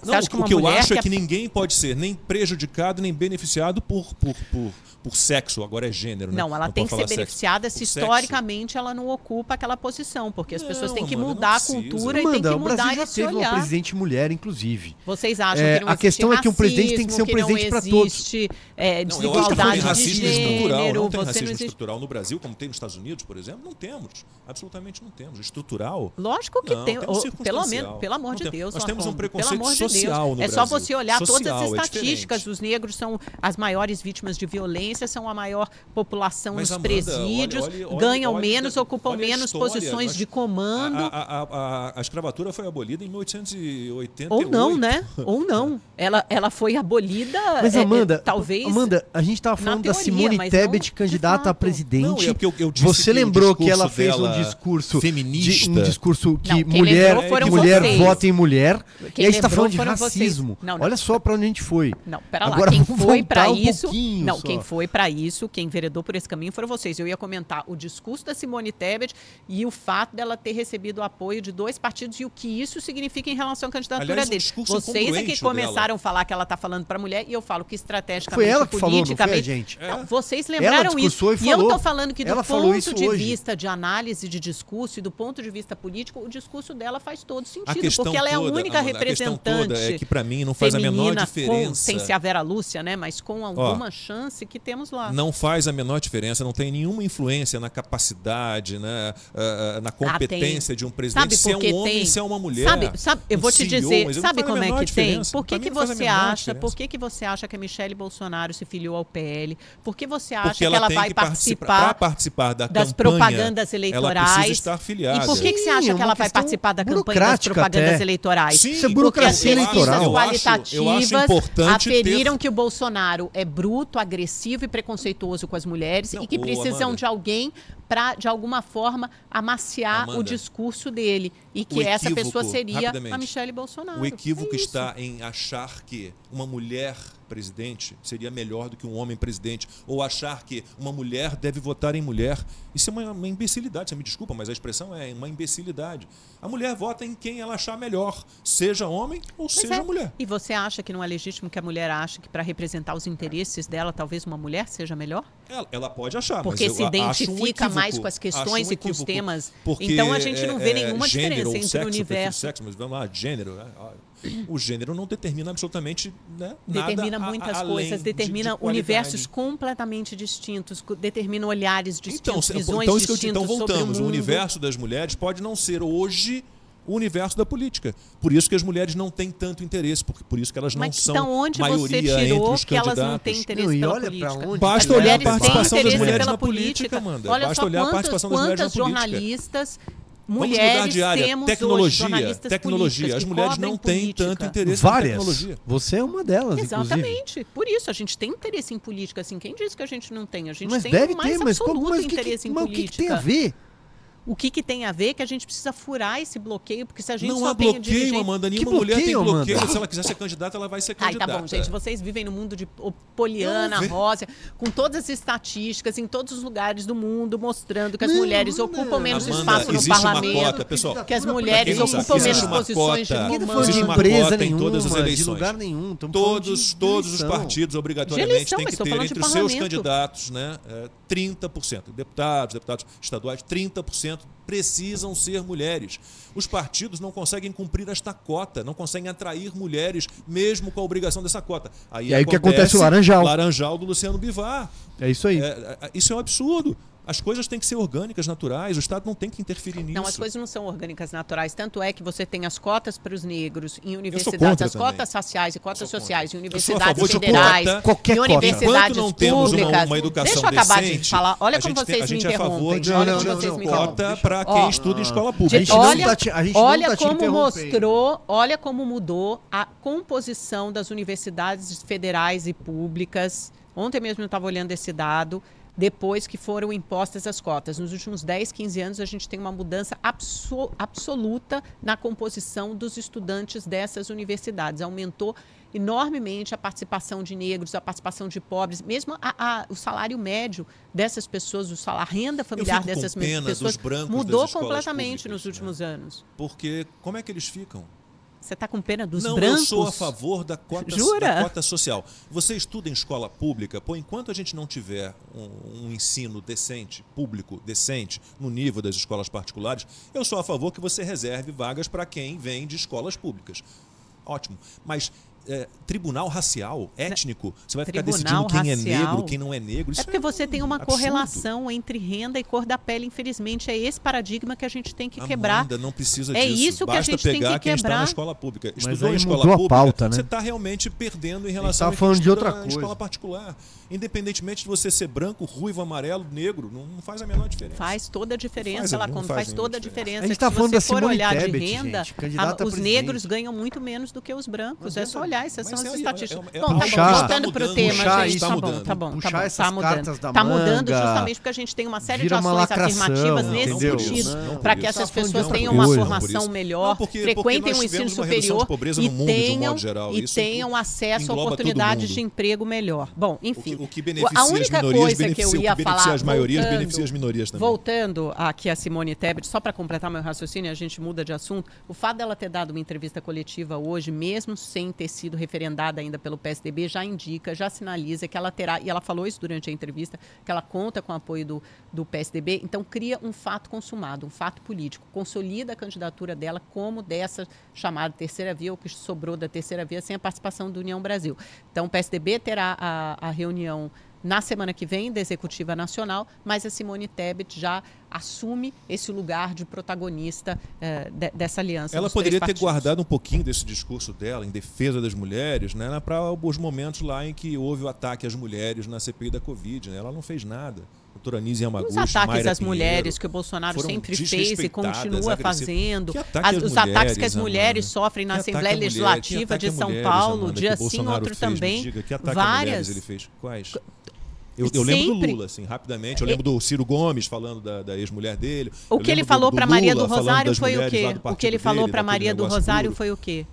Você Não, acha que o uma que eu acho é quer- que ninguém pode ser nem prejudicado nem beneficiado por, por, por, por sexo. Agora é gênero, né? Não, ela tem pode que ser falar sexo. beneficiada se sexo. historicamente ela não ocupa aquela posição, porque as Não, pessoas têm que Amanda, não mudar a cultura e têm Amanda, que o Brasil mudar já teve uma olhar. presidente mulher, inclusive. Vocês acham É, que não a questão é que um presidente tem que ser um racismo, que presidente não todos. existe é, Não, eu acho que tem desigualdade de racismo estrutural. gênero, Não tem você racismo não existe... estrutural no Brasil, como tem nos Estados Unidos, por exemplo? Não temos. Absolutamente não temos. Estrutural. Lógico que Não, tem, pelo menos, pelo amor Não de tem- Deus, nós temos um preconceito pelo Deus. social no É só Brasil. você olhar todas Social, as é estatísticas, diferente. os negros são as maiores vítimas de violência, são a maior população Mas, nos Amanda, presídios, olha- olha- olha- ganham olha- menos, ocupam menos história. posições Nós- de comando. A, a, a, a- a escravatura foi abolida em 1888. Ou não, né? Ou não. Ela, ela foi abolida, Mas, é, é, Amanda, talvez... Amanda, a gente tava falando da teoria, Simone mas Tebet, candidata a presidente. Não, é eu- eu disse Você que lembrou que ela fez um discurso feminista. de- um discurso que Não, mulher, que mulher vocês. vota em mulher. Quem e aí você tá lembrou falando de. Racismo. Não, não. Olha só pra onde a gente foi. Não, pera Agora lá. Quem foi para um isso? Não, só. quem foi para isso, quem enveredou por esse caminho foram vocês. Eu ia comentar o discurso da Simone Tebet e o fato dela ter recebido o apoio de dois partidos e o que isso significa em relação à candidatura Aliás, um dele. discurso Vocês é que começaram a falar que ela está falando para mulher e eu falo que estrategicamente, Foi ela que falou, não foi a politicamente, gente. Não, vocês lembraram isso. e E eu tô falando que do Ela falou ponto isso de hoje. vista de análise de discurso e do ponto de vista político, o discurso dela faz todo sentido, porque ela é a única a representante toda é que para mim não faz a menor diferença. Com, sem ser a Vera Lúcia, né? Mas com alguma chance que temos lá. Não faz a menor diferença, não tem nenhuma influência na capacidade, né, ah, ah, na competência Ah, de um presidente, se é um homem, tem? se é uma mulher. Sabe, sabe, eu um vou te CEO, dizer, sabe como é que tem? diferença. Por que, que você acha? diferença. Por que, que você acha que a Michelle Bolsonaro se filiou ao PL? Por que você acha Porque que ela, ela tem vai que participar, participar da das campanha, propagandas Ela eleitorais? precisa estar filiada. E por que, que você acha é que uma ela vai participar da campanha das propagandas até. eleitorais? Sim, Isso é porque burocracia Eleitoral. Eu acho- eu acho qualitativas importante ter- aferiram que o Bolsonaro é bruto, agressivo e preconceituoso com as mulheres Não, e que precisam Amanda. de alguém para, de alguma forma, amaciar Amanda, o discurso dele. E que o essa equívoco, pessoa seria a Michelle Bolsonaro. O equívoco É está em achar que uma mulher presidente seria melhor do que um homem presidente, ou achar que uma mulher deve votar em mulher. Isso é uma, uma imbecilidade, você me desculpa, mas a expressão é uma imbecilidade. A mulher vota em quem ela achar melhor, seja homem ou Pois seja é. mulher. E você acha que não é legítimo que a mulher ache que para representar os interesses dela, talvez uma mulher seja melhor? Ela, ela pode achar, Porque mas se eu a- acho um identifica mais com as questões um e com os temas. porque Então a gente não vê é, nenhuma gênero diferença entre o sexo, universo. Sexo, mas vamos lá, gênero. né? O gênero não determina absolutamente né, nada Determina a- muitas além coisas, de- determina de qualidade. universos completamente distintos, determina olhares distintos, Então, visões então, eu, distintas então o voltamos. O, mundo. universo das mulheres pode não ser hoje o universo da política. Por isso que as mulheres não têm tanto interesse, porque por isso que elas não Mas são então onde maioria você entre tirou os que elas candidatos. não têm interesse Não, pela olha política? onde Basta olhar a participação das mulheres na política, Amanda. Olha Basta só olhar a quantas, participação das mulheres na política. jornalistas, mulheres de área. temos Tecnologia, tecnologia. As mulheres não têm política. tanto interesse na Várias. tecnologia. Você é uma delas, inclusive. Exatamente. Por isso, a gente tem interesse em política. Assim, quem disse que a gente não tem? A gente Mas tem deve mais ter, mas absoluto como, mas interesse que, em mas o que, política. que tem a ver? O que, que tem a ver é que a gente precisa furar esse bloqueio, porque se a gente Não só há tem bloqueio, dirigente... Amanda. Nenhuma Que mulher tem bloqueio, Amanda? Se ela quiser ser candidata, ela vai ser Ai, candidata. tá bom, gente. Vocês vivem no mundo de Poliana, Não, Rosa, com todas as estatísticas em todos os lugares do mundo, mostrando que as Não, mulheres Amanda. ocupam menos Amanda, espaço no existe uma parlamento. cota, pessoal. que as mulheres não ocupam menos posições de cota- tá comando. de Existe uma empresa cota em todas as de eleições. lugar nenhum. Todos, de todos os partidos, obrigatoriamente, De eleição, têm que estou ter falando de entre os seus candidatos né, é, 30%. Deputados, deputados estaduais, 30% precisam ser mulheres. Os partidos não conseguem cumprir esta cota, não conseguem atrair mulheres, mesmo com a obrigação dessa cota. E aí o que acontece? O Laranjal. Laranjal do Luciano Bivar. É isso aí. É, é, isso é um absurdo. As coisas têm que ser orgânicas, naturais. O Estado não tem que interferir nisso. Não, as coisas não são orgânicas naturais. Tanto é que você tem as cotas para os negros em universidades, as também. cotas raciais e cotas sociais em universidades federais, cota. Qualquer em universidades não temos uma, públicas. uma educação Deixa eu acabar decente, de falar. Olha como gente vocês a me gente é interrompem. de Olha Não, como não, vocês não, me cota para quem estuda em escola A pública. gente não olha, tá te- a gente não olha tá como mostrou, olha como mudou a composição das universidades federais e públicas. Ontem mesmo eu estava olhando esse dado. Depois que foram impostas as cotas. Nos últimos 10, 15 anos, a gente tem uma mudança abso- absoluta na composição dos estudantes dessas universidades. Aumentou enormemente a participação de negros, a participação de pobres, mesmo a- a- o salário médio dessas pessoas, o salário, a renda familiar dessas pena pessoas mudou completamente públicas, nos né? últimos anos. Porque como é que eles ficam? Você está com pena dos não, brancos? eu sou a favor da cota, da cota social. Você estuda em escola pública, pô, enquanto a gente não tiver um, um ensino decente, público, decente, no nível das escolas particulares, eu sou a favor que você reserve vagas para quem vem de escolas públicas. Ótimo. Mas é, tribunal racial, étnico, você vai ficar Tribunal decidindo quem é racial. negro, quem não é negro. Isso É porque você tem uma absurdo. correlação entre renda e cor da pele, infelizmente. É esse paradigma que a gente tem que quebrar. Amanda, não precisa É disso. isso que a Basta gente tem pegar que quem está quebrar. na escola pública. Mas Estudou em escola pública, pauta, né? você está realmente perdendo em relação tava a quem falando de outra coisa. escola particular. Independentemente de você ser branco, ruivo, amarelo, negro, não, não faz a menor diferença. Faz toda a diferença, faz, como faz faz, nenhuma toda a diferença. diferença. A gente Se tá falando você da for Simone olhar Tebet, de renda, gente, a- os negros ganham muito menos do que os brancos. É só olhar, essas mas são as é- estatísticas. é- é- bom, tá bom, voltando tá para o tema, gente, isso, tá bom, mudando. tá bom, tá bom, essas tá mudando. cartas da Tá mudando justamente porque a gente tem uma série de ações lacração, afirmativas Não, nesse não sentido, para que essas Tá pessoas tenham uma formação melhor, frequentem o ensino superior e um tenham, e tenham acesso a oportunidades de emprego melhor. Bom, enfim. o que beneficia a as única minorias coisa que beneficia, as maiorias voltando- beneficia as minorias também. Voltando aqui a Simone Tebet, só para completar meu raciocínio, a gente muda de assunto. O fato dela ter dado uma entrevista coletiva hoje, mesmo sem ter sido sido referendada ainda pelo PSDB, já indica, já sinaliza que ela terá, e ela falou isso durante a entrevista, que ela conta com o apoio do, do PSDB, então cria um fato consumado, um fato político, consolida a candidatura dela como dessa chamada terceira via, o que sobrou da terceira via, sem a participação do União Brasil. Então o PSDB terá a, a reunião na semana que vem da Executiva Nacional, mas a Simone Tebet já assume esse lugar de protagonista eh, de, dessa aliança. Ela poderia ter guardado um pouquinho desse discurso dela em defesa das mulheres, né, para os momentos lá em que houve o ataque às mulheres na CPI da Covid. Né? Ela não fez nada. Doutora Nise Yamaguchi, Os ataques Mayra às Pinheiro, mulheres que o Bolsonaro sempre fez e continua fazendo. Que ataque As- os ataques que as mulheres, mulheres Amanda? sofrem na Que Assembleia Legislativa de São mulheres, Paulo, Amanda, dia sim, outro também. mulheres Várias. ele fez? Quais? Eu, eu lembro do. Lula, assim, rapidamente. Eu lembro do Ciro Gomes falando da, da ex-mulher dele. O que ele falou para Maria do Rosário foi o quê? O que ele falou para Maria do Rosário foi o quê?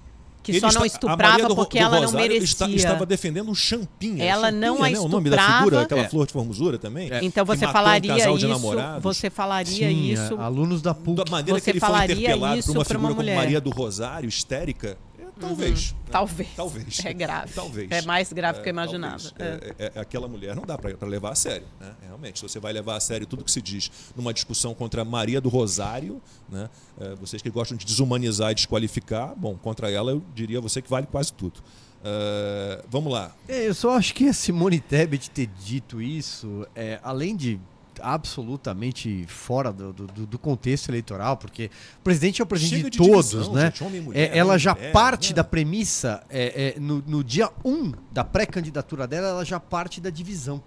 Que Ele só não estuprava do- porque do ela não merecia. está- estava defendendo um champinha. Ela champinha, não a né? O nome da estuprava. figura, aquela É. flor de formosura também. Então que você um falaria de isso, você falaria Sim, isso alunos da PUC. Da maneira Você que ele foi falaria interpelado por uma uma figura como mulher. Maria do Rosário, histérica, é, talvez. né? Talvez. Talvez. É grave. Talvez. É mais grave do que eu É, imaginava. talvez. É, é- é- aquela mulher não dá para levar a sério. Né? Realmente, se você vai levar a sério tudo que se diz numa discussão contra Maria do Rosário, né? é, vocês que gostam de desumanizar e desqualificar, bom, contra ela eu diria você que vale quase tudo. É, vamos lá. É, eu só acho que a Simone Tebet ter dito isso, é, além de absolutamente fora do, do- do contexto eleitoral, porque o presidente é o presidente Chega de, de todos, divisão, né? gente, e mulher, É, ela já mulher, parte né? da premissa, é, é, no, no dia 1 da pré-candidatura dela, ela já parte da divisão.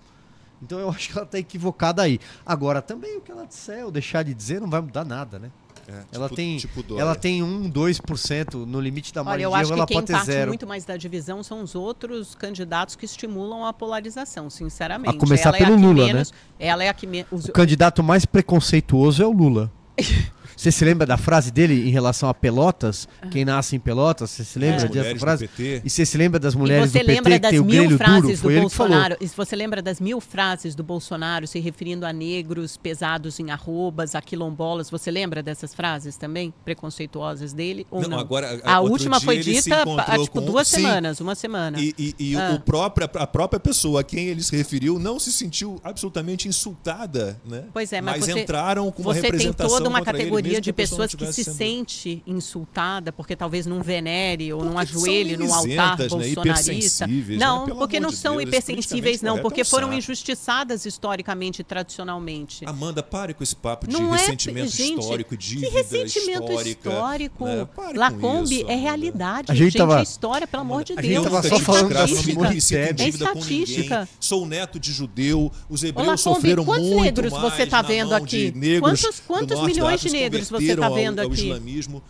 Então eu acho que ela está equivocada aí. Agora, também o que ela disser ou deixar de dizer não vai mudar nada, né? É, Ela tipo- tem, tipo ela tem 1, 2% no limite da Olha, margem eu de acho que ela quem parte zero. muito mais da divisão são os outros candidatos que estimulam a polarização, sinceramente. A começar ela pelo é a que Lula, né? menos, Ela é a que menos. O candidato mais preconceituoso é o Lula. Você se lembra da frase dele em relação a Pelotas? Quem nasce em Pelotas? Você se lembra As dessa frase? PT. E você se lembra das E mulheres você do PT lembra que das tem o mil frases duro? do. Bolsonaro? E se você lembra das mil frases do Bolsonaro se referindo a negros pesados em arrobas, a quilombolas? Você lembra dessas frases também? Preconceituosas dele? Ou não? agora, a outro última foi dita há tipo com- duas Sim. semanas, uma semana. E, e- e Ah. o próprio, a própria pessoa a quem ele se referiu não se sentiu absolutamente insultada, né? Pois é, mas, você, entraram com uma você tem representação toda uma categoria mesmo de a pessoas que se sendo- sente insultada porque talvez não venere ou não Porque ajoelhe no altar né? bolsonarista. Né? Não, Pelo porque não de são Deus, esse hipersensíveis, não, porque é um foram injustiçadas historicamente e tradicionalmente. Amanda, pare com esse papo de Não é, ressentimento gente, histórico, Que dívida ressentimento histórica. histórico. né? Lacombe isso, é realidade. A gente gente, tava- é história, pelo amor de a Deus. gente tava só falando da dívida É estatística. Sou neto de judeu. Os hebreus Lacombe, sofreram quantos muito negros você tá na vendo aqui? de negros Quantos- quantos milhões de se negros você converteram tá ao- vendo ao aqui? islamismo.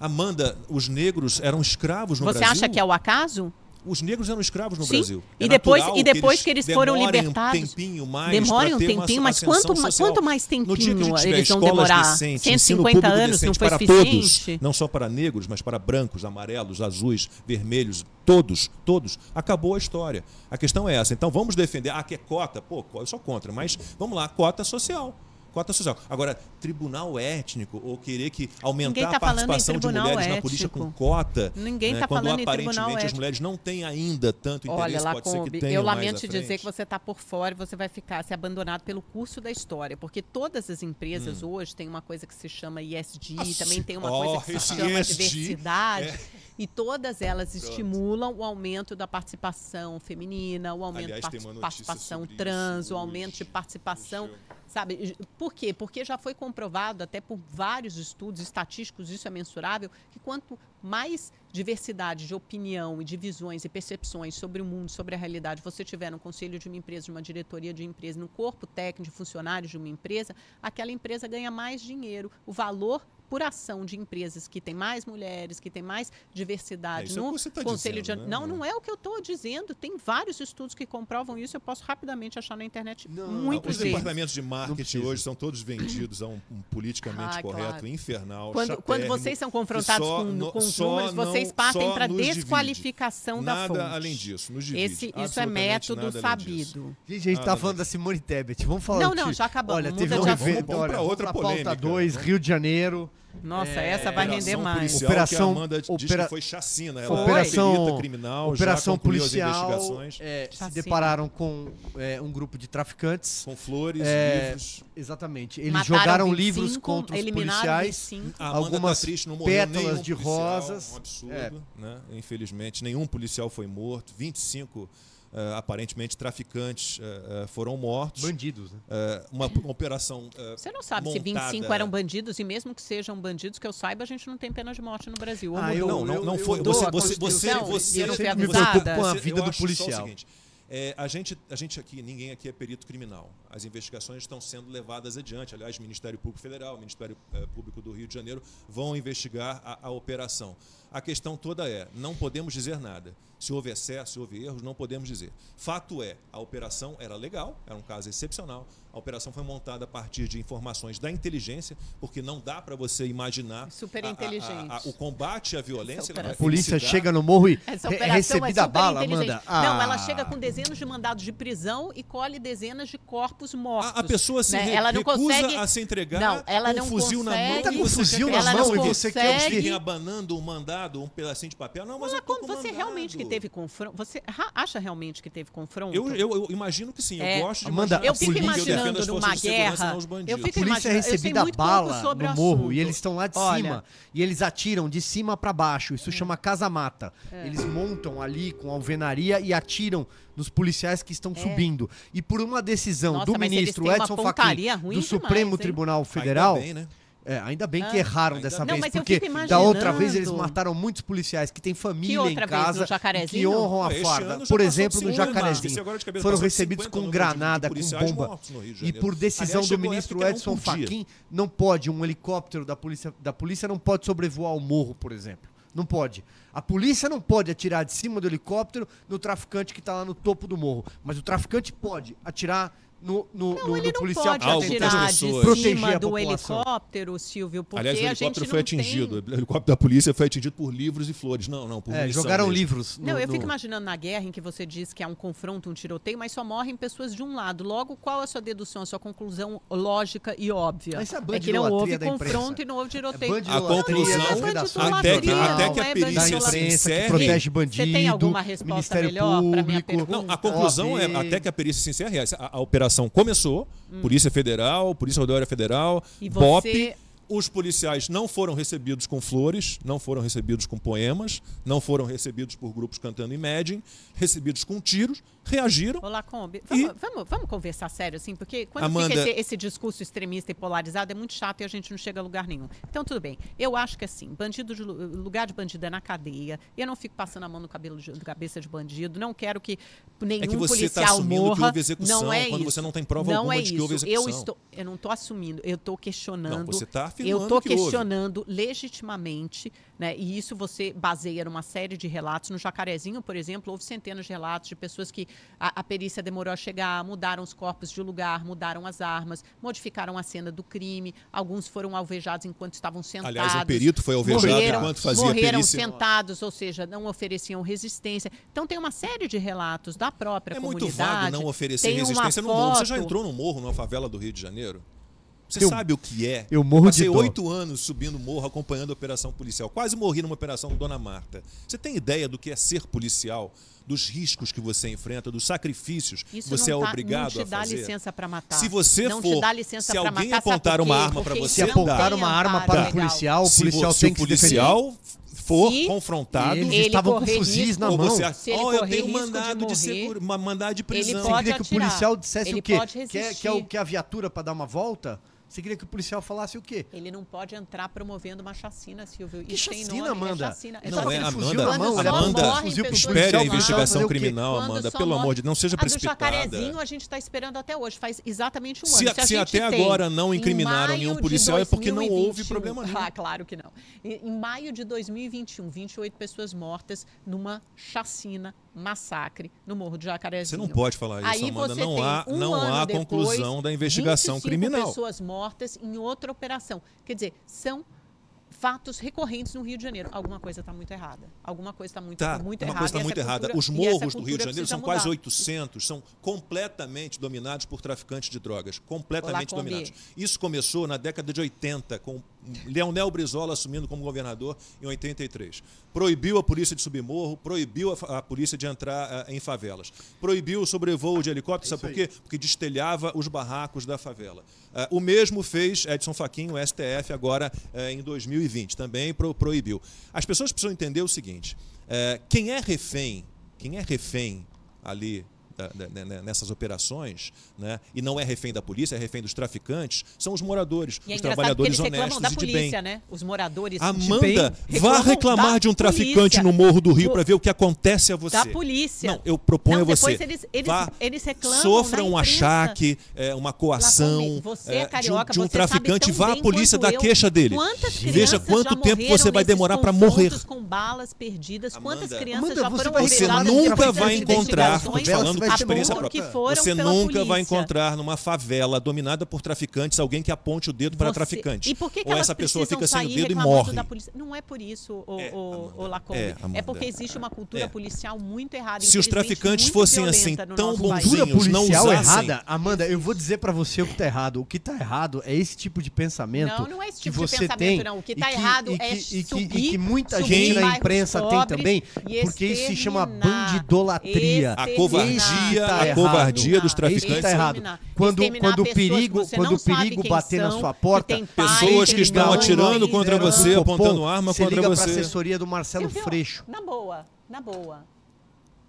Amanda, os negros eram escravos no Você Brasil. acha que é o acaso? Os negros eram escravos no Sim. Brasil. E É depois- natural e depois que que eles foram demorem libertados- Um tempinho mais Demorem um uma tempinho, mas quanto, social. quanto mais tempinho eles vão demorar? decentes, ensino 150 público anos não foi para suficiente? todos, não só para negros, mas para brancos, amarelos, azuis, vermelhos, todos, todos. Acabou a história. A questão é essa. Então vamos defender. Ah, que é cota? Pô, eu sou contra, mas vamos lá, cota social. Cota social. Agora, tribunal étnico, ou querer que aumentar Ninguém tá a falando em participação de tribunal mulheres na política com cota. Ninguém né, tá quando falando em aparentemente tribunal as mulheres não têm ainda tanto Olha, interesse, pode ser que Lacombe, tenham eu lamento te dizer que você está por fora e você vai ficar se abandonado pelo curso da história, porque todas as empresas hoje têm uma coisa que se chama ISD, Hum. Ah, também tem uma Oh, coisa que se chama ESG, diversidade. é. E todas elas estimulam o aumento da participação feminina, o aumento Aliás, participação trans, isso o aumento de participação. Sabe? Por quê? Porque já foi comprovado, até por vários estudos estatísticos, isso é mensurável, que quanto mais diversidade de opinião e de visões e percepções sobre o mundo, sobre a realidade você tiver no conselho de uma empresa, de uma diretoria de empresa, no corpo técnico de funcionários de uma empresa, aquela empresa ganha mais dinheiro. O valor por ação de empresas que têm mais mulheres, que têm mais É, diversidade é o no que você tá conselho dizendo, de né? não não é o que eu estou dizendo tem vários estudos que comprovam isso eu posso rapidamente achar na internet Não, muitos Os deles departamentos de marketing hoje são todos vendidos a um, um politicamente Ah, correto claro. infernal. Quando, quando vocês são confrontados só com, no- com os números, vocês não- partem só para nos divide. desqualificação da fonte. Nada além disso, nos divide. Esse, isso é método sabido. Gente, a gente Nada tá falando disso. da Simone Tebet. Vamos falar Não, não, já acabamos, Olha, teve um evento, Vamos outra pra pauta polêmica. 2, Vamos- Rio de Janeiro. Nossa, É, essa vai render mais. Operação- que a Amanda diz opera- que foi chacina. Ela Foi. Operação- é perita criminal, Operação policial. as investigações é, se depararam com é, um grupo de traficantes. com flores, É, livros. Exatamente. Eles Mataram jogaram 25, livros contra os policiais. 25. A Amanda algumas tá triste, não morreu pétalas de policial, rosas. Um absurdo, É. né? Infelizmente, nenhum policial foi morto. 25, eh, aparentemente, traficantes eh, foram mortos. Bandidos, né? Uma, uma operação. Você não sabe se montada- 25 eram bandidos e mesmo que sejam bandidos, que eu saiba, a gente não tem pena de morte no Brasil. Ah, mudou? Não, não, não eu- foi. eu você, você, você, você, e eu você- me preocupo com a vida eu do policial. seguinte, é, a, gente, a gente aqui, ninguém aqui é perito criminal. As investigações estão sendo levadas adiante. Aliás, o Ministério Público Federal, o Ministério Público do Rio de Janeiro vão investigar a, a operação. A questão toda é: não podemos dizer nada. Se houve excesso, se houve erros, não podemos dizer. Fato é, a operação era legal, era um caso excepcional. A operação foi montada a partir de informações da inteligência, porque não dá para você imaginar Super a- a- a- a- o combate à violência. A polícia chega no morro e re- operação recebida é bala, inteligente. Amanda. Não, Ah. ela chega com dezenas de mandados de prisão e colhe dezenas de corpos mortos. A, a pessoa se né? re- ela não recusa consegue a se entregar Não, ela com não um fuzil na mão. consegue- Tá e com você fuzil quer na que ela mão e você quer quê? Fiquem abanando um mandado, um pedacinho de papel. Não, mas Mas eu tô como com você mandado. realmente que teve confronto? Você acha realmente que teve confronto? Eu, eu, eu imagino que sim. É. Eu gosto de Amanda, eu fico que imaginando forças numa guerra. Eu A fico polícia é imaginando- eu sei recebida bala sobre no o morro e eles estão lá de Olha, cima e eles atiram de cima pra baixo. Hum. Isso chama casa-mata. É. Eles montam ali com alvenaria e atiram nos policiais que estão subindo. E por uma decisão É. Nossa, do ministro Edson Fachin do demais, Supremo hein? Tribunal Federal, bem, né? É, ainda bem que Ah. erraram Ainda dessa. Não, vez, mas porque da outra vez eles mataram muitos policiais que têm família em casa No que honram a farda. Por exemplo, no 50, Jacarezinho. Foram recebidos 50 com granada, com bomba. E por decisão Aliás, do ministro que Edson. Fachin, não pode um helicóptero da polícia, da polícia não pode sobrevoar o morro, por exemplo. Não pode. A polícia não pode atirar de cima do helicóptero no traficante que está lá no topo do morro. Mas o traficante pode atirar no, no, Não, no- ele no não policial pode está Algumas atirar de cima a do população. helicóptero, Silvio, porque Aliás, o a helicóptero gente foi não atingido. tem... O helicóptero da polícia foi atingido por livros e flores. Não, não, por É, munição jogaram mesmo. livros. no- Não, eu no- fico imaginando na guerra em que você diz que há um confronto, um tiroteio, mas só morrem pessoas de um lado. Logo, qual a sua dedução, a sua conclusão lógica e óbvia? Mas é é que não houve confronto e não houve tiroteio. É A conclusão, Não, não, até que, não, até não que é a da perícia se encerre... protege bandido. Você tem alguma resposta Ministério melhor pra minha pergunta? Não, a conclusão é, até que a perícia se encerre, é, a, a começou, Polícia Federal, Polícia Rodoviária Federal, E BOP, você- os policiais não foram recebidos com flores, não foram recebidos com poemas, não foram recebidos por grupos cantando Imagine, recebidos com tiros, reagiram. Olá, Kombi. E- Vamos, vamos, vamos conversar sério, assim, porque quando Amanda- fica esse, esse discurso extremista e polarizado é muito chato e a gente não chega a lugar nenhum. Então, tudo bem. Eu acho que assim, bandido de, lu- lugar de bandido é na cadeia. Eu não fico passando a mão no cabelo de, cabeça de bandido. Não quero que nenhum É que você tá policial assumindo que morra. houve execução, não é quando isso. você não tem prova não alguma é de que houve Eu execução. estou, eu não estou assumindo. Eu estou questionando. Não, você tá Eu afirmando estou que houve. questionando legitimamente, né? E isso você baseia numa série de relatos. No Jacarezinho, por exemplo, houve centenas de relatos de pessoas que a, a perícia demorou a chegar, mudaram os corpos de lugar, mudaram as armas, modificaram a cena do crime. Alguns foram alvejados enquanto estavam sentados. Aliás, um perito foi alvejado morreram, enquanto fazia morreram perícia. sentados, ou seja, não ofereciam resistência. Então tem uma série de relatos da própria É muito comunidade. vago não oferecer Tem resistência no morro. Você já entrou no morro, numa favela do Rio de Janeiro? Você Eu- sabe o que é? eu morro de Passei dó. oito anos subindo o morro, acompanhando a operação policial. Quase morri numa operação Dona Marta. Você tem ideia do que é ser policial? Dos riscos que você enfrenta, dos sacrifícios Isso que você não é tá- obrigado não te a dá fazer? licença para matar. Se você não for- te dá licença se alguém matar, apontar uma arma Porque você Se apontar uma arma para o policial, o se, policial vo- se tem o que policial for Se confrontado, Eles ele estavam com fuzis risco- na mão. você, Se ele oh, eu correr tenho risco de mandado de, morrer, seguro, uma mandado de prisão. Você pode queria que o atirar. policial dissesse Ele o quê? Quer, quer, o, quer a viatura para dar uma volta? Você queria que o policial falasse o quê? Ele não pode entrar promovendo uma chacina, Silvio. Que Isso tem chacina, nome, Amanda? É chacina. Não é, que- fuzil Amanda. na mão, Amanda, fuzil espere a investigação criminal, Amanda. Pelo morre- amor de Deus, não seja A do precipitada. Jacarezinho a gente está esperando até hoje, faz exatamente um Se- ano. a se gente até agora não incriminaram nenhum policial, é porque não houve 2021 problema nenhum. Ah, claro que não. Em, em maio de 2021, 28 pessoas mortas numa chacina, massacre no Morro de Você Jacarezinho. não pode falar isso, Aí Amanda. você Não tem há, um não há depois, conclusão da investigação 25 criminal. pessoas mortas em outra operação. Quer dizer, são fatos recorrentes no Rio de Janeiro. Alguma coisa está muito errada. Alguma coisa está muito, Tá, muito errada. coisa e muito essa errada. cultura- Os morros do Rio de cultura Janeiro são quase mudar. 800, são completamente dominados por traficantes de drogas. Completamente Olá, dominados. Isso começou na década de 80 com Leonel Brizola assumindo como governador em 83. Proibiu a polícia de subir morro, proibiu a, a polícia de entrar uh, em favelas. Proibiu o sobrevoo de helicóptero, sabe por quê? Porque destelhava os barracos da favela. Uh, o mesmo fez Edson Fachin, o STF, agora uh, em 2020. Também pro, proibiu. As pessoas precisam entender o seguinte: quem é refém, quem é refém ali nessas operações, né, e não é refém da polícia, é refém dos traficantes, são os moradores, e é os trabalhadores honestos da e polícia, de bem. Né? Os moradores Amanda, vá reclamar de um traficante polícia. no Morro do Rio para ver o que acontece a você. Da polícia. Não, eu proponho não, a você. Eles, eles, vá, eles reclamam sofra um achaque, é, uma coação você é carioca, de um, de um traficante, vá à polícia da queixa dele. Veja quanto tempo você vai demorar para morrer. com balas perdidas, Amanda, quantas crianças Amanda, já foram Você nunca vai encontrar, falando experiência própria, você nunca polícia. vai encontrar numa favela dominada por traficantes alguém que aponte o dedo para você... traficante. E por que, que Ou essa pessoa fica sem o dedo e morre. Não é por isso, o, é, o, o Lacombe. É, é, porque existe uma cultura é. policial muito errada. Se os traficantes fossem assim tão bonzinhos, cultura policial não errada, Amanda, eu vou dizer para você o que tá errado. O que tá errado é esse tipo de pensamento. Não, não é esse tipo que de você pensamento, tem, não. O que tá errado que, é e subir, que, e que muita gente na imprensa tem também, porque isso se chama bandidolatria. A covardia, a covardia dos traficantes tá errado. Quando, quando o perigo, quando o perigo bater são, na sua porta, que pessoas que estão atirando contra você, apontando arma você contra liga você. Pra assessoria do Marcelo Freixo. Na boa, na boa.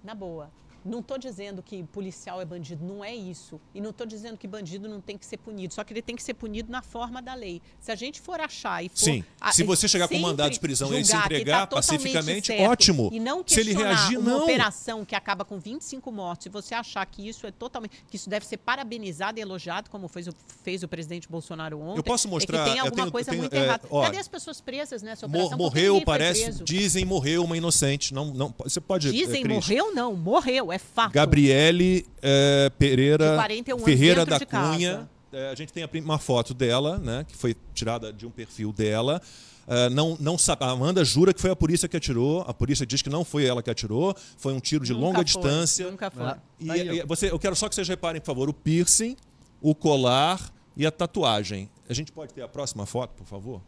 Na boa. Não estou dizendo que policial é bandido, não é isso. E não estou dizendo que bandido não tem que ser punido, só que ele tem que ser punido na forma da lei. Se a gente for achar e for. Sim. Se você chegar com mandado de prisão e se entregar tá pacificamente, ótimo. E não se ele reagir, uma não. operação que acaba com 25 mortos, se você achar que isso é totalmente. que isso deve ser parabenizado e elogiado, como fez o, fez o presidente Bolsonaro ontem. Eu posso mostrar. É tem alguma tenho, coisa tenho, muito é, errada. Ó, Cadê as pessoas presas nessa operação? Morreu, parece. Dizem morreu uma inocente. Não, não, você pode. Dizem Cris, morreu, não. Morreu, é fato. Gabriel Gabriele é, Pereira 41 Ferreira da de Cunha. É, a gente tem uma foto dela, né, que foi tirada de um perfil dela. Uh, não, não a Amanda jura que foi a polícia que atirou. A polícia diz que não foi ela que atirou. Foi um tiro de nunca longa foi, distância. Nunca foi. Ah, e, e você, eu quero só que vocês reparem, por favor, o piercing, o colar e a tatuagem. A gente pode ter a próxima foto, por favor?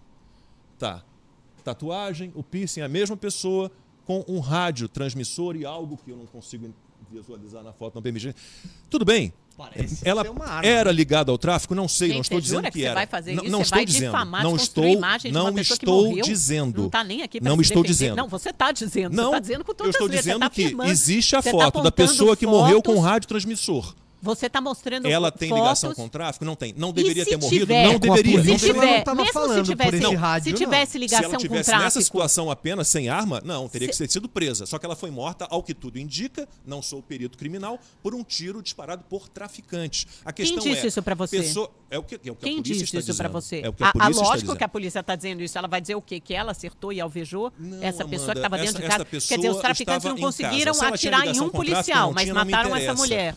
Tá. Tatuagem, o piercing, a mesma pessoa com um rádio transmissor e algo que eu não consigo visualizar na foto, não permite. Tudo bem. Parece ela era ligada ao tráfico? Não sei, Gente, não estou dizendo que, que era. Não, não você estou vai dizendo. Difamar, não estou, imagem de não estou dizendo. Não está nem aqui Não estou defender. dizendo. Não, você está dizendo. Não, você está dizendo com todas eu estou vezes. dizendo tá que existe a você foto tá da pessoa que morreu com um rádio transmissor. Você está mostrando Ela tem fotos, ligação com o tráfico? Não tem. Não deveria ter morrido? Tiver, não deveria. Se não tiver, tava mesmo falando se tivesse, por esse rádio, se tivesse ligação se ela tivesse com tráfico, nessa situação apenas sem arma, não, teria que ter sido presa. Só que ela foi morta, ao que tudo indica, não sou perito criminal, por um tiro disparado por traficantes. A questão Quem disse é, isso para você? Pessoa, é o que, é o que Quem a polícia disse está isso para dizendo. você? É o que a polícia a, está lógico que a polícia está dizendo isso. Ela vai dizer o quê? Que ela acertou e alvejou Não, essa Amanda, pessoa que estava dentro essa, de casa. Quer dizer, os traficantes não conseguiram. Se atirar em um policial, não mas não mataram essa mulher.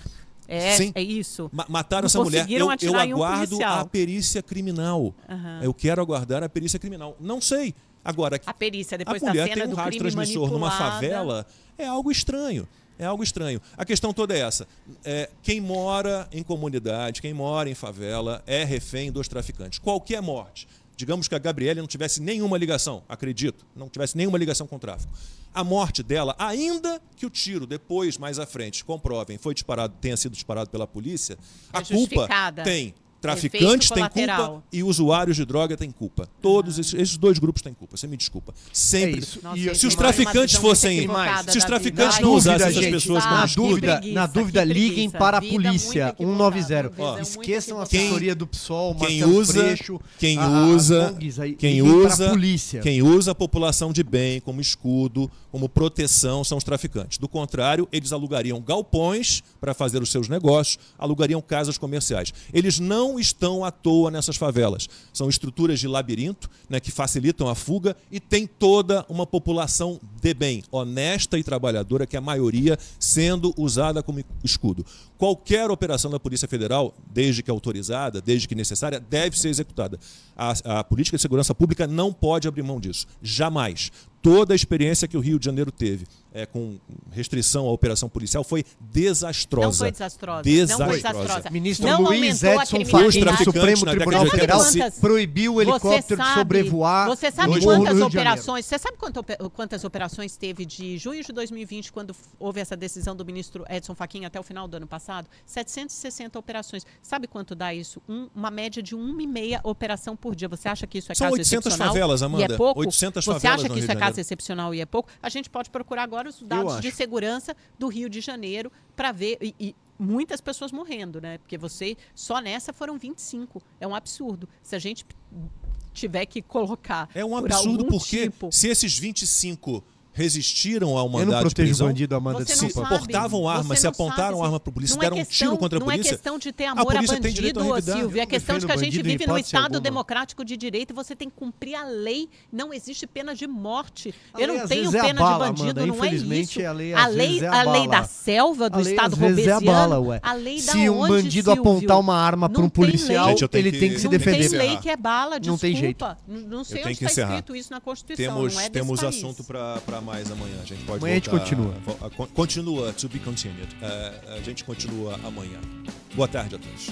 É, Sim. é isso. Ma- Mataram essa mulher. Eu, eu um aguardo policial. a perícia criminal. Aham. Eu quero aguardar a perícia criminal. Não sei. Agora, A perícia, a depois da mulher cena tem um rádio transmissor numa favela é algo estranho. É algo estranho. A questão toda é essa. É, quem mora em comunidade, quem mora em favela, é refém dos traficantes. Qualquer morte. Digamos que a Gabriele não tivesse nenhuma ligação, acredito, não tivesse nenhuma ligação com o tráfico. A morte dela, ainda que o tiro depois, mais à frente, comprovem, foi disparado, tenha sido disparado pela polícia, a É culpa tem Traficantes têm culpa e usuários de droga têm culpa. Todos esses, esses dois grupos têm culpa. Você me desculpa. Sempre. É isso. Nossa, E- gente, se os traficantes fossem. Se os traficantes não usassem dúvida, essas gente, pessoas ah, como escudo. dúvida, preguiça, na dúvida preguiça. liguem para a polícia, muito equivocada, 190. visão muito Esqueçam a assessoria do PSOL, Quem usa, Freixo, quem usa, quem liguem para a usa, polícia. quem usa a população de bem como escudo, como proteção são os traficantes. Do contrário, eles alugariam galpões para fazer os seus negócios, alugariam casas comerciais. Eles não estão à toa nessas favelas. São estruturas de labirinto, né, que facilitam a fuga e tem toda uma população de bem, honesta e trabalhadora, que é a maioria sendo usada como escudo. Qualquer operação da Polícia Federal, desde que autorizada, desde que necessária, deve ser executada. A, a política de segurança pública não pode abrir mão disso. Jamais. toda a experiência que o Rio de Janeiro teve é, com restrição à operação policial foi desastrosa. Não foi desastrosa. Desastrosa. Não foi desastrosa. Ministro não Luiz aumentou Edson Fachin Supremo na Tribunal Federal 80. proibiu o helicóptero Você de sabe- sobrevoar Você sabe quantas operações? Você sabe quantas operações teve de junho de 2020, quando houve essa decisão do ministro Edson Fachin até o final do ano passado? 760 operações. Sabe quanto dá isso? Um- uma média de uma e meia operação por dia. Você acha que isso é São caso 800 excepcional? favelas, E Amanda. é pouco? 800 Você favelas acha que isso é caso excepcional e é pouco? A gente pode procurar agora os dados de segurança do Rio de Janeiro para ver. e- e muitas pessoas morrendo, né? Porque você só nessa foram 25. É um absurdo. Se a gente tiver que colocar É um por absurdo algum porque tipo, se esses 25 resistiram ao Eu não mandado de protejo prisão, bandido, Amanda, Você se não desculpa. sabe. portavam arma, Você se não apontaram arma para a polícia, não é deram um questão, tiro contra a não polícia. é questão de ter amor a, polícia tem direito bandido, revidar. Silvio. É Eu questão de que a gente vive num Estado alguma. democrático de direito e você tem que cumprir a lei. Não existe pena de morte. A Eu lei, não tenho é a pena bala, de bandido, Amanda. não é Infelizmente, isso. a lei, a lei, é a a lei da selva, do A lei, Estado é a robesiano, bala, ué. a lei da Se um bandido apontar uma arma para Não um policial, eu ele tem que se eu defender. Tem lei que é bala, desculpa. Não tem jeito. Não sei Eu onde que está encerrar. escrito isso na Constituição. Temos, não é assunto para mais amanhã. A gente pode Amanhã a gente voltar- continua. a- con- Continua, to be continued. É, a gente continua amanhã. Boa tarde a todos.